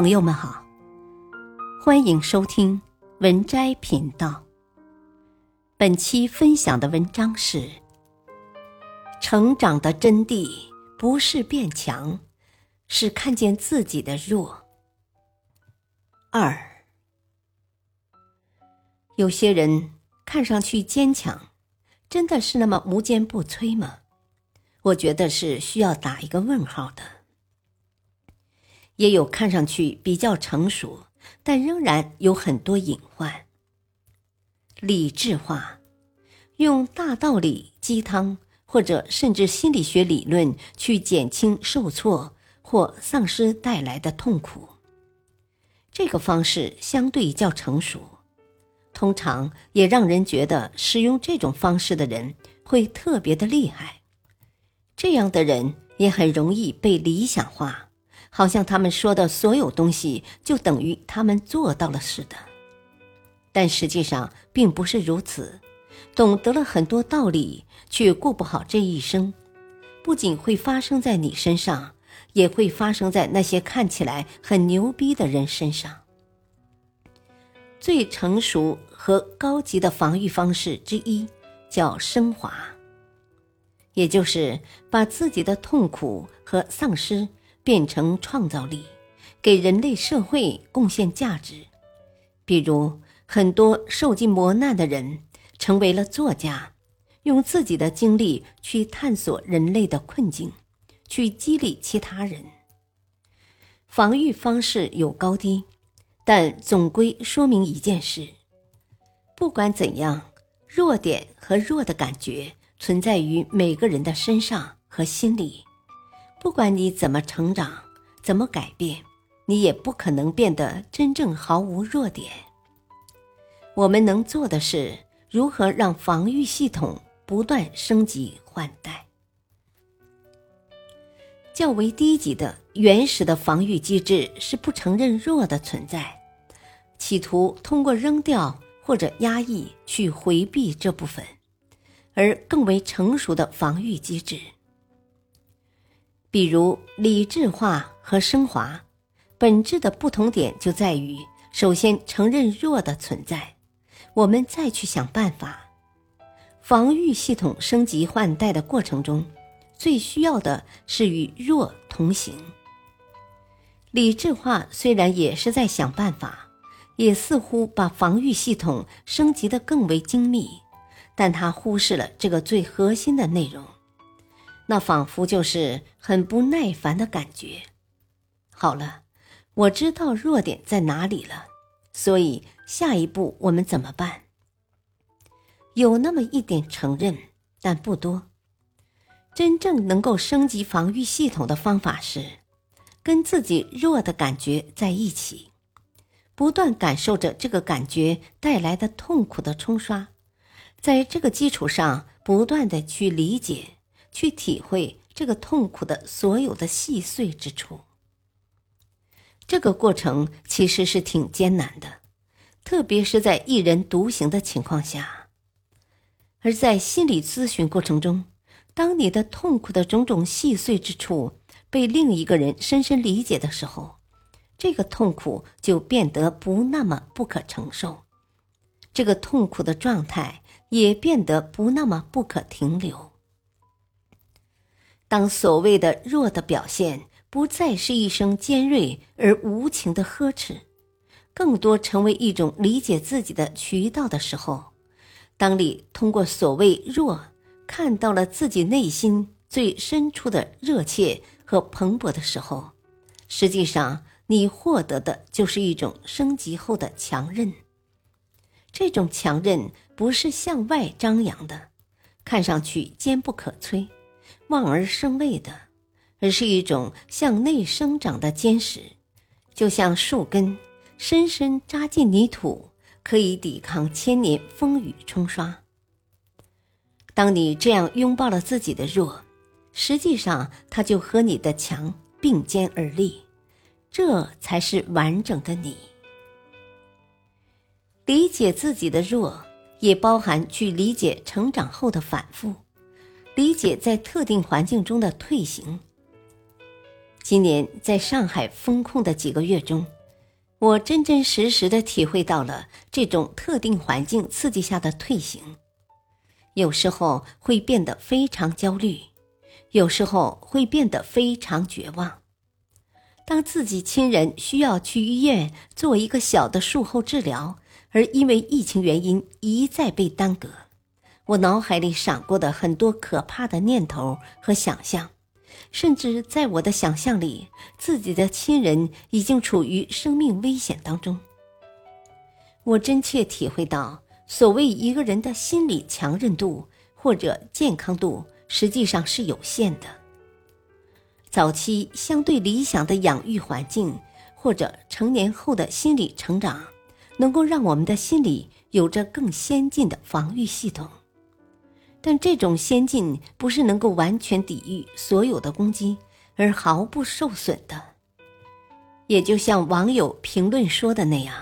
朋友们好，欢迎收听文摘频道。本期分享的文章是：成长的真谛不是变强，是看见自己的弱。二，有些人看上去坚强，真的是那么无坚不摧吗？我觉得是需要打一个问号的。也有看上去比较成熟，但仍然有很多隐患。理智化，用大道理、鸡汤或者甚至心理学理论去减轻受挫或丧失带来的痛苦，这个方式相对较成熟，通常也让人觉得使用这种方式的人会特别的厉害。这样的人也很容易被理想化。好像他们说的所有东西就等于他们做到了似的，但实际上并不是如此。懂得了很多道理，却过不好这一生，不仅会发生在你身上，也会发生在那些看起来很牛逼的人身上。最成熟和高级的防御方式之一叫升华，也就是把自己的痛苦和丧失。变成创造力，给人类社会贡献价值。比如，很多受尽磨难的人成为了作家，用自己的经历去探索人类的困境，去激励其他人。防御方式有高低，但总归说明一件事：不管怎样，弱点和弱的感觉存在于每个人的身上和心里。不管你怎么成长，怎么改变，你也不可能变得真正毫无弱点。我们能做的是如何让防御系统不断升级换代。较为低级的原始的防御机制是不承认弱的存在，企图通过扔掉或者压抑去回避这部分，而更为成熟的防御机制。比如理智化和升华，本质的不同点就在于：首先承认弱的存在，我们再去想办法。防御系统升级换代的过程中，最需要的是与弱同行。理智化虽然也是在想办法，也似乎把防御系统升级的更为精密，但它忽视了这个最核心的内容。那仿佛就是很不耐烦的感觉。好了，我知道弱点在哪里了，所以下一步我们怎么办？有那么一点承认，但不多。真正能够升级防御系统的方法是，跟自己弱的感觉在一起，不断感受着这个感觉带来的痛苦的冲刷，在这个基础上不断的去理解。去体会这个痛苦的所有的细碎之处。这个过程其实是挺艰难的，特别是在一人独行的情况下。而在心理咨询过程中，当你的痛苦的种种细碎之处被另一个人深深理解的时候，这个痛苦就变得不那么不可承受，这个痛苦的状态也变得不那么不可停留。当所谓的弱的表现不再是一声尖锐而无情的呵斥，更多成为一种理解自己的渠道的时候，当你通过所谓弱看到了自己内心最深处的热切和蓬勃的时候，实际上你获得的就是一种升级后的强韧。这种强韧不是向外张扬的，看上去坚不可摧。望而生畏的，而是一种向内生长的坚实，就像树根深深扎进泥土，可以抵抗千年风雨冲刷。当你这样拥抱了自己的弱，实际上它就和你的强并肩而立，这才是完整的你。理解自己的弱，也包含去理解成长后的反复。理解在特定环境中的退行。今年在上海封控的几个月中，我真真实实的体会到了这种特定环境刺激下的退行。有时候会变得非常焦虑，有时候会变得非常绝望。当自己亲人需要去医院做一个小的术后治疗，而因为疫情原因一再被耽搁，我脑海里闪过的很多可怕的念头和想象。甚至在我的想象里，自己的亲人已经处于生命危险当中。我真切体会到，所谓一个人的心理强韧度或者健康度，实际上是有限的。早期相对理想的养育环境，或者成年后的心理成长，能够让我们的心理有着更先进的防御系统。但这种先进不是能够完全抵御所有的攻击而毫不受损的。也就像网友评论说的那样，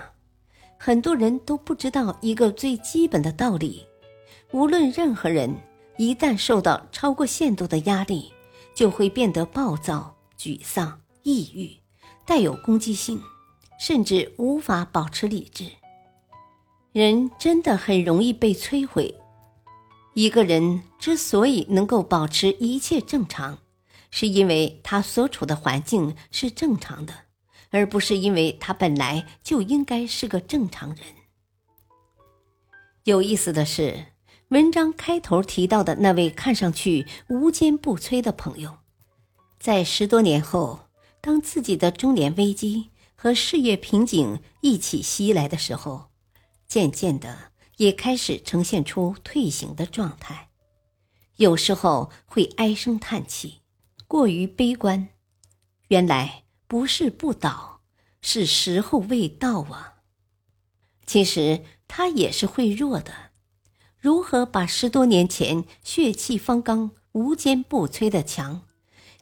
很多人都不知道一个最基本的道理：无论任何人，一旦受到超过限度的压力，就会变得暴躁、沮丧、抑郁，带有攻击性，甚至无法保持理智。人真的很容易被摧毁。一个人之所以能够保持一切正常，是因为他所处的环境是正常的，而不是因为他本来就应该是个正常人。有意思的是，文章开头提到的那位看上去无坚不摧的朋友，在十多年后，当自己的中年危机和事业瓶颈一起袭来的时候，渐渐的。也开始呈现出退行的状态，有时候会唉声叹气，过于悲观。原来不是不倒，是时候未到啊。其实他也是会弱的。如何把十多年前血气方刚、无坚不摧的强，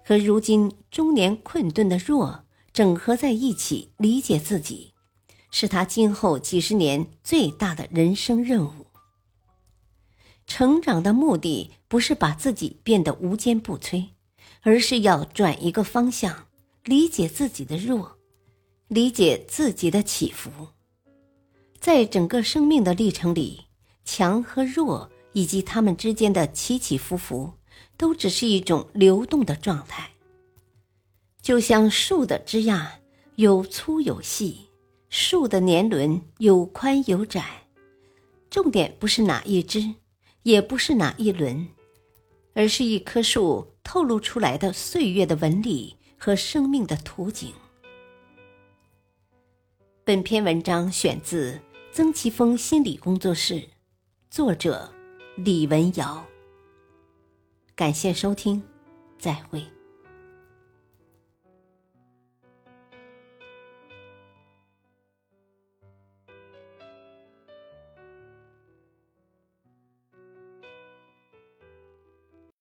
和如今中年困顿的弱整合在一起，理解自己？是他今后几十年最大的人生任务。成长的目的不是把自己变得无坚不摧，而是要转一个方向，理解自己的弱，理解自己的起伏。在整个生命的历程里，强和弱以及他们之间的起起伏伏，都只是一种流动的状态。就像树的枝桠，有粗有细。树的年轮有宽有窄，重点不是哪一枝，也不是哪一轮，而是一棵树透露出来的岁月的纹理和生命的图景。本篇文章选自曾奇峰心理工作室，作者李文瑶。感谢收听，再会。